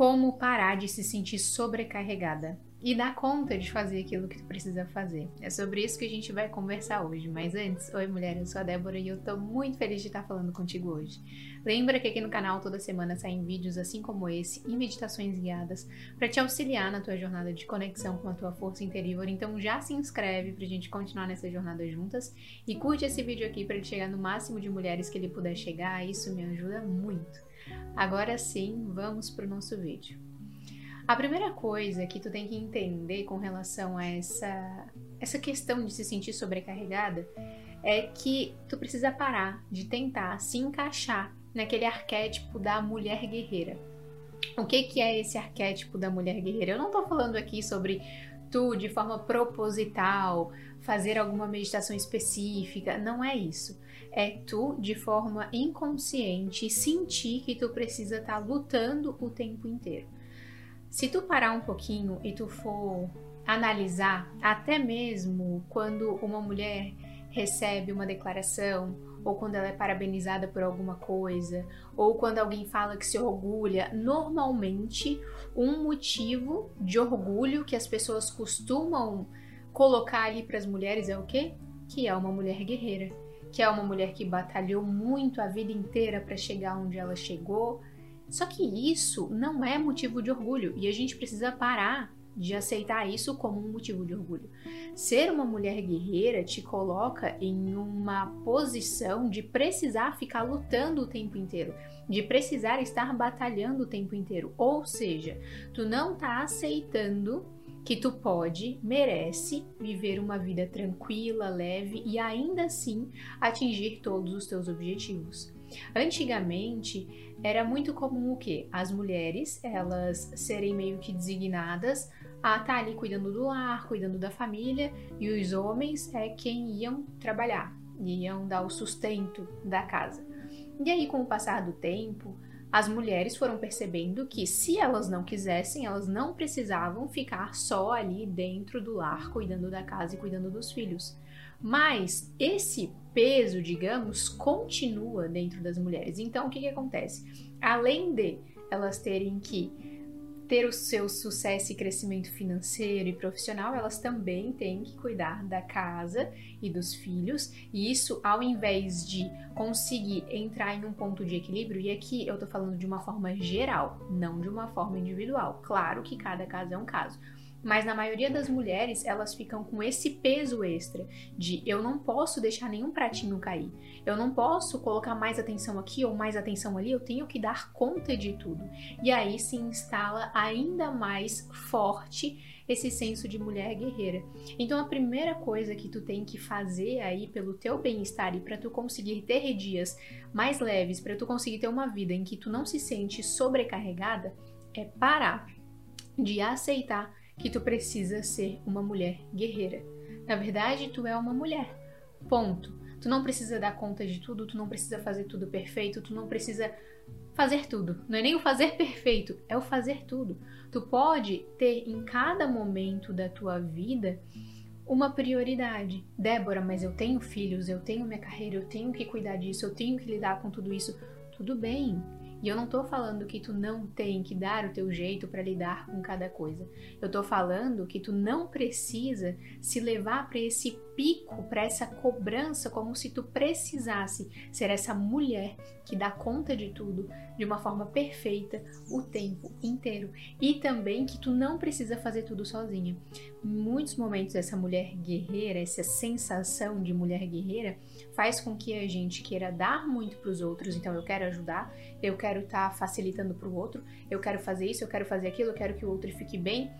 Como parar de se sentir sobrecarregada e dar conta de fazer aquilo que tu precisa fazer. É sobre isso que a gente vai conversar hoje. Mas antes, oi mulher, eu sou a Débora e eu tô muito feliz de estar falando contigo hoje. Lembra que aqui no canal toda semana saem vídeos assim como esse e meditações guiadas para te auxiliar na tua jornada de conexão com a tua força interior. Então já se inscreve pra gente continuar nessa jornada juntas e curte esse vídeo aqui para ele chegar no máximo de mulheres que ele puder chegar. Isso me ajuda muito. Agora sim, vamos pro nosso vídeo. A primeira coisa que tu tem que entender com relação a essa, essa questão de se sentir sobrecarregada é que tu precisa parar de tentar se encaixar naquele arquétipo da mulher guerreira. O que, que é esse arquétipo da mulher guerreira? Eu não tô falando aqui sobre tu, de forma proposital, fazer alguma meditação específica, não é isso. É tu, de forma inconsciente, sentir que tu precisa estar tá lutando o tempo inteiro. Se tu parar um pouquinho e tu for analisar, até mesmo quando uma mulher recebe uma declaração, ou quando ela é parabenizada por alguma coisa, ou quando alguém fala que se orgulha, normalmente um motivo de orgulho que as pessoas costumam colocar ali para as mulheres é o quê? Que é uma mulher guerreira, que é uma mulher que batalhou muito a vida inteira para chegar onde ela chegou, só que isso não é motivo de orgulho e a gente precisa parar de aceitar isso como um motivo de orgulho. Ser uma mulher guerreira te coloca em uma posição de precisar ficar lutando o tempo inteiro, de precisar estar batalhando o tempo inteiro. Ou seja, tu não tá aceitando que tu pode, merece viver uma vida tranquila, leve e ainda assim atingir todos os teus objetivos. Antigamente era muito comum o que? As mulheres, elas serem meio que designadas a estar tá ali cuidando do lar, cuidando da família, e os homens é quem iam trabalhar, iam dar o sustento da casa. E aí, com o passar do tempo, as mulheres foram percebendo que se elas não quisessem, elas não precisavam ficar só ali dentro do lar, cuidando da casa e cuidando dos filhos. Mas esse peso, digamos, continua dentro das mulheres. Então, o que, que acontece? Além de elas terem que ter o seu sucesso e crescimento financeiro e profissional, elas também têm que cuidar da casa e dos filhos. E isso, ao invés de conseguir entrar em um ponto de equilíbrio, e aqui eu tô falando de uma forma geral, não de uma forma individual. Claro que cada caso é um caso. Mas na maioria das mulheres, elas ficam com esse peso extra de eu não posso deixar nenhum pratinho cair. Eu não posso colocar mais atenção aqui ou mais atenção ali, eu tenho que dar conta de tudo. E aí se instala ainda mais forte esse senso de mulher guerreira. Então a primeira coisa que tu tem que fazer aí pelo teu bem-estar e para tu conseguir ter dias mais leves, para tu conseguir ter uma vida em que tu não se sente sobrecarregada, é parar de aceitar que tu precisa ser uma mulher guerreira. Na verdade, tu é uma mulher. Ponto. Tu não precisa dar conta de tudo, tu não precisa fazer tudo perfeito, tu não precisa fazer tudo. Não é nem o fazer perfeito, é o fazer tudo. Tu pode ter em cada momento da tua vida uma prioridade. Débora, mas eu tenho filhos, eu tenho minha carreira, eu tenho que cuidar disso, eu tenho que lidar com tudo isso. Tudo bem, e eu não tô falando que tu não tem que dar o teu jeito para lidar com cada coisa. Eu tô falando que tu não precisa se levar para esse pico, para essa cobrança como se tu precisasse ser essa mulher que dá conta de tudo de uma forma perfeita o tempo inteiro. E também que tu não precisa fazer tudo sozinha. Em muitos momentos essa mulher guerreira, essa sensação de mulher guerreira faz com que a gente queira dar muito para os outros, então eu quero ajudar, eu quero estar tá facilitando para o outro, eu quero fazer isso, eu quero fazer aquilo, eu quero que o outro fique bem,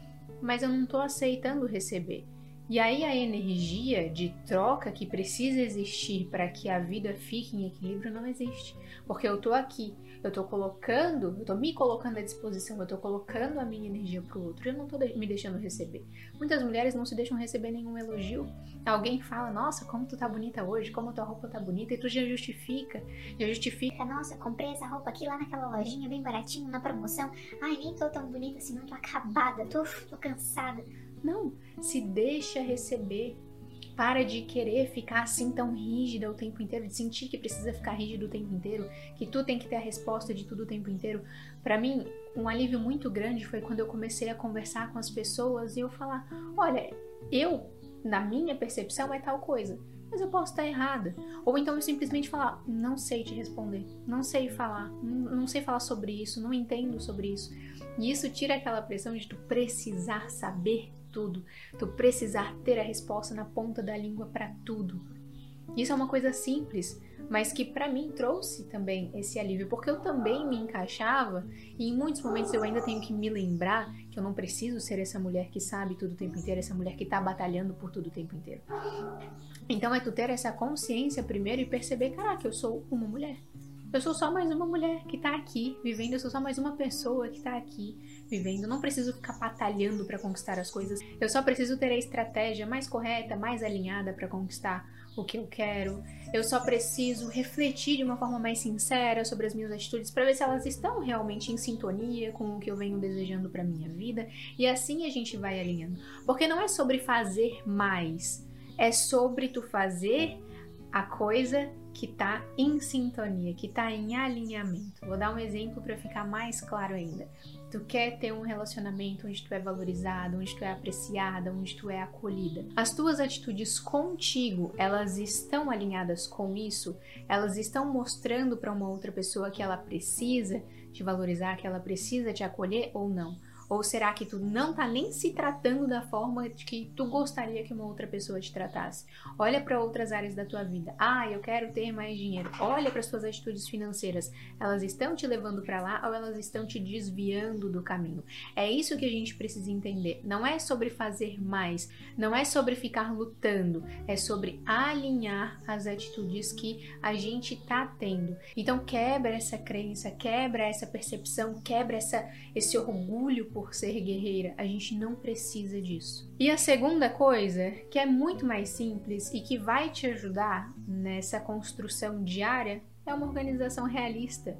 mas eu não estou aceitando receber. E aí a energia de troca que precisa existir para que a vida fique em equilíbrio não existe. Porque eu tô aqui, eu tô colocando, eu tô me colocando à disposição, eu tô colocando a minha energia pro outro, eu não tô me deixando receber. Muitas mulheres não se deixam receber nenhum elogio. Alguém fala, nossa, como tu tá bonita hoje, como tua roupa tá bonita, e tu já justifica, já justifica. Nossa, comprei essa roupa aqui lá naquela lojinha, bem baratinho, na promoção. Ai, nem tô tão bonita assim, não tô acabada, tô, tô cansada. Não, se deixa receber. Para de querer ficar assim tão rígida o tempo inteiro, de sentir que precisa ficar rígido o tempo inteiro, que tu tem que ter a resposta de tudo o tempo inteiro. Para mim, um alívio muito grande foi quando eu comecei a conversar com as pessoas e eu falar: olha, eu, na minha percepção, é tal coisa, mas eu posso estar errada. Ou então eu simplesmente falar: não sei te responder, não sei falar, não sei falar sobre isso, não entendo sobre isso. E isso tira aquela pressão de tu precisar saber tudo, tu precisar ter a resposta na ponta da língua para tudo. Isso é uma coisa simples, mas que para mim trouxe também esse alívio, porque eu também me encaixava e em muitos momentos eu ainda tenho que me lembrar que eu não preciso ser essa mulher que sabe tudo o tempo inteiro, essa mulher que tá batalhando por tudo o tempo inteiro. Então é tu ter essa consciência primeiro e perceber, caraca, eu sou uma mulher. Eu sou só mais uma mulher que tá aqui vivendo, eu sou só mais uma pessoa que tá aqui vivendo. Não preciso ficar batalhando para conquistar as coisas. Eu só preciso ter a estratégia mais correta, mais alinhada para conquistar o que eu quero. Eu só preciso refletir de uma forma mais sincera sobre as minhas atitudes para ver se elas estão realmente em sintonia com o que eu venho desejando para minha vida e assim a gente vai alinhando. Porque não é sobre fazer mais, é sobre tu fazer a coisa que está em sintonia, que está em alinhamento. Vou dar um exemplo para ficar mais claro ainda. Tu quer ter um relacionamento onde tu é valorizado, onde tu é apreciada, onde tu é acolhida. As tuas atitudes contigo, elas estão alinhadas com isso? Elas estão mostrando para uma outra pessoa que ela precisa te valorizar, que ela precisa te acolher ou não? Ou será que tu não tá nem se tratando da forma de que tu gostaria que uma outra pessoa te tratasse? Olha para outras áreas da tua vida. Ah, eu quero ter mais dinheiro. Olha para as tuas atitudes financeiras. Elas estão te levando para lá ou elas estão te desviando do caminho? É isso que a gente precisa entender. Não é sobre fazer mais, não é sobre ficar lutando, é sobre alinhar as atitudes que a gente tá tendo. Então quebra essa crença, quebra essa percepção, quebra essa esse orgulho por ser guerreira, a gente não precisa disso. E a segunda coisa, que é muito mais simples e que vai te ajudar nessa construção diária, é uma organização realista.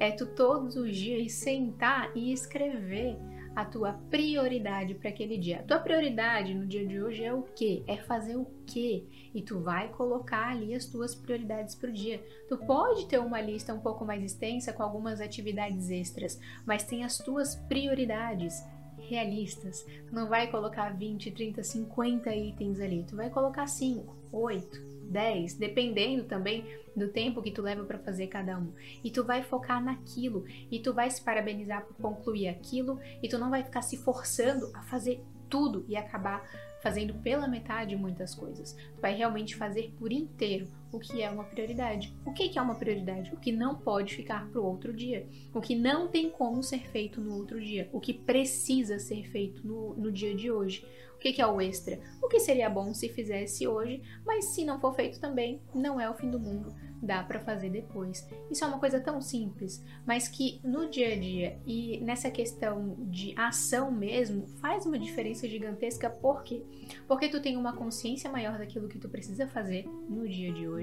É tu todos os dias sentar e escrever a tua prioridade para aquele dia. A tua prioridade no dia de hoje é o quê? É fazer o quê? E tu vai colocar ali as tuas prioridades para o dia. Tu pode ter uma lista um pouco mais extensa com algumas atividades extras, mas tem as tuas prioridades realistas. Tu não vai colocar 20, 30, 50 itens ali. Tu vai colocar 5, 8, 10, dependendo também do tempo que tu leva para fazer cada um. E tu vai focar naquilo e tu vai se parabenizar por concluir aquilo e tu não vai ficar se forçando a fazer tudo e acabar fazendo pela metade muitas coisas. Tu vai realmente fazer por inteiro o que é uma prioridade. O que é uma prioridade? O que não pode ficar para o outro dia. O que não tem como ser feito no outro dia. O que precisa ser feito no, no dia de hoje. O que é o extra? O que seria bom se fizesse hoje, mas se não for feito também, não é o fim do mundo dá para fazer depois. Isso é uma coisa tão simples, mas que no dia a dia e nessa questão de ação mesmo faz uma diferença gigantesca. Por quê? Porque tu tem uma consciência maior daquilo que tu precisa fazer no dia de hoje.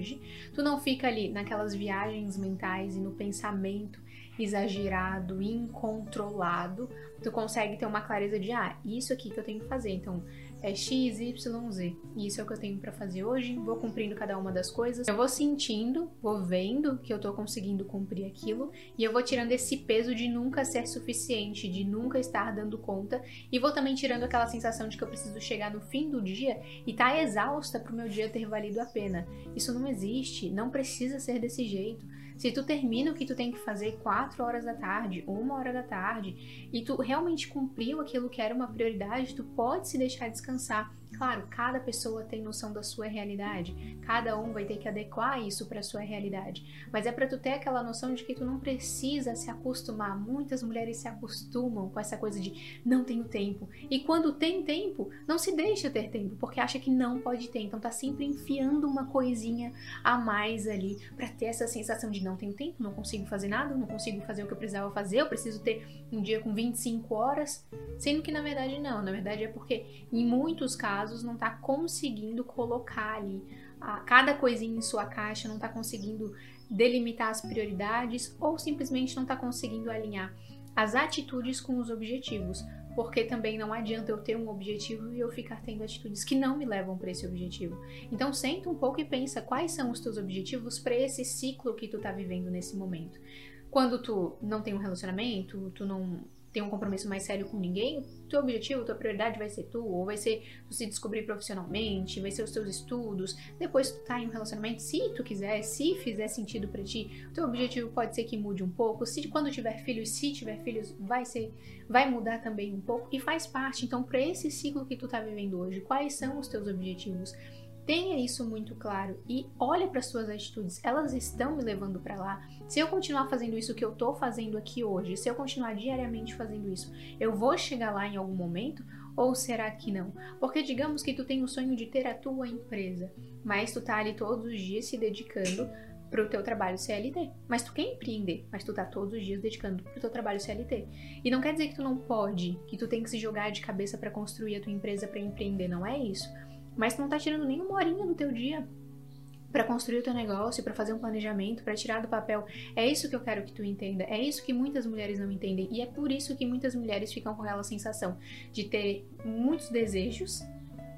Tu não fica ali naquelas viagens mentais e no pensamento exagerado, incontrolado. Tu consegue ter uma clareza de ah, isso aqui que eu tenho que fazer. Então, é X, Y, Z. E isso é o que eu tenho para fazer hoje. Vou cumprindo cada uma das coisas. Eu vou sentindo, vou vendo que eu tô conseguindo cumprir aquilo e eu vou tirando esse peso de nunca ser suficiente, de nunca estar dando conta e vou também tirando aquela sensação de que eu preciso chegar no fim do dia e tá exausta pro meu dia ter valido a pena. Isso não existe, não precisa ser desse jeito. Se tu termina o que tu tem que fazer 4 horas da tarde, uma hora da tarde, e tu realmente cumpriu aquilo que era uma prioridade, tu pode se deixar descansar. Claro, cada pessoa tem noção da sua realidade, cada um vai ter que adequar isso para sua realidade, mas é para tu ter aquela noção de que tu não precisa se acostumar. Muitas mulheres se acostumam com essa coisa de não tenho tempo. E quando tem tempo, não se deixa ter tempo, porque acha que não pode ter. Então tá sempre enfiando uma coisinha a mais ali para ter essa sensação de não tenho tempo, não consigo fazer nada, não consigo fazer o que eu precisava fazer, eu preciso ter um dia com 25 horas, sendo que na verdade não, na verdade é porque em muitos casos casos não está conseguindo colocar ali a, cada coisinha em sua caixa, não está conseguindo delimitar as prioridades ou simplesmente não está conseguindo alinhar as atitudes com os objetivos, porque também não adianta eu ter um objetivo e eu ficar tendo atitudes que não me levam para esse objetivo. Então senta um pouco e pensa quais são os teus objetivos para esse ciclo que tu está vivendo nesse momento. Quando tu não tem um relacionamento, tu não tem um compromisso mais sério com ninguém, teu objetivo, tua prioridade vai ser tu, ou vai ser tu se descobrir profissionalmente, vai ser os teus estudos, depois tu tá em um relacionamento, se tu quiser, se fizer sentido para ti, teu objetivo pode ser que mude um pouco, se quando tiver filhos, se tiver filhos, vai ser, vai mudar também um pouco, e faz parte, então, para esse ciclo que tu tá vivendo hoje, quais são os teus objetivos? Tenha isso muito claro e olha para suas atitudes, elas estão me levando para lá. Se eu continuar fazendo isso que eu tô fazendo aqui hoje, se eu continuar diariamente fazendo isso, eu vou chegar lá em algum momento ou será que não? Porque digamos que tu tem o sonho de ter a tua empresa, mas tu tá ali todos os dias se dedicando para o teu trabalho CLT. Mas tu quer empreender, mas tu tá todos os dias dedicando para o teu trabalho CLT. E não quer dizer que tu não pode, que tu tem que se jogar de cabeça para construir a tua empresa para empreender, não é isso mas tu não tá tirando nem uma horinha do teu dia para construir o teu negócio, para fazer um planejamento, para tirar do papel. É isso que eu quero que tu entenda. É isso que muitas mulheres não entendem e é por isso que muitas mulheres ficam com aquela sensação de ter muitos desejos,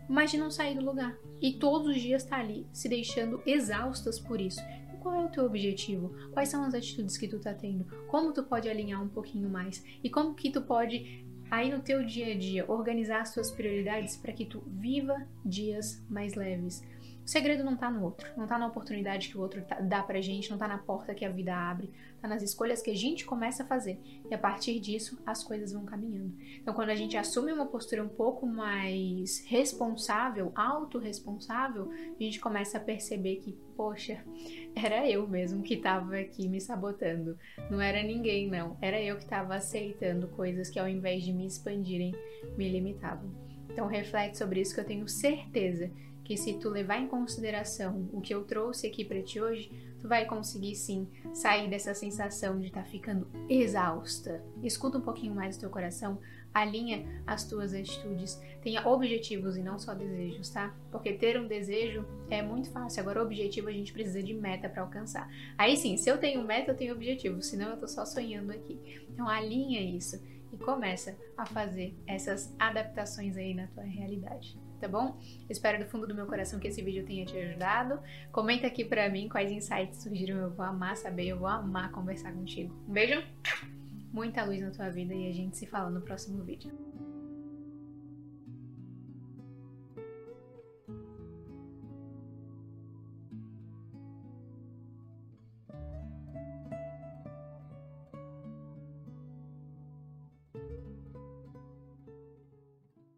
mas de não sair do lugar. E todos os dias tá ali se deixando exaustas por isso. qual é o teu objetivo? Quais são as atitudes que tu tá tendo? Como tu pode alinhar um pouquinho mais? E como que tu pode aí no teu dia a dia organizar as tuas prioridades para que tu viva dias mais leves. O segredo não tá no outro, não tá na oportunidade que o outro tá, dá pra gente, não tá na porta que a vida abre, tá nas escolhas que a gente começa a fazer. E a partir disso, as coisas vão caminhando. Então, quando a gente assume uma postura um pouco mais responsável, autorresponsável, a gente começa a perceber que, poxa, era eu mesmo que tava aqui me sabotando. Não era ninguém, não. Era eu que tava aceitando coisas que ao invés de me expandirem, me limitavam. Então, reflete sobre isso que eu tenho certeza que se tu levar em consideração o que eu trouxe aqui para ti hoje, tu vai conseguir sim sair dessa sensação de estar tá ficando exausta. Escuta um pouquinho mais o teu coração, alinha as tuas atitudes, tenha objetivos e não só desejos, tá? Porque ter um desejo é muito fácil, agora objetivo a gente precisa de meta para alcançar. Aí sim, se eu tenho meta, eu tenho objetivo, senão eu tô só sonhando aqui. Então alinha isso e começa a fazer essas adaptações aí na tua realidade tá bom? Espero do fundo do meu coração que esse vídeo tenha te ajudado. Comenta aqui pra mim quais insights surgiram, eu vou amar saber, eu vou amar conversar contigo. Um beijo, muita luz na tua vida e a gente se fala no próximo vídeo.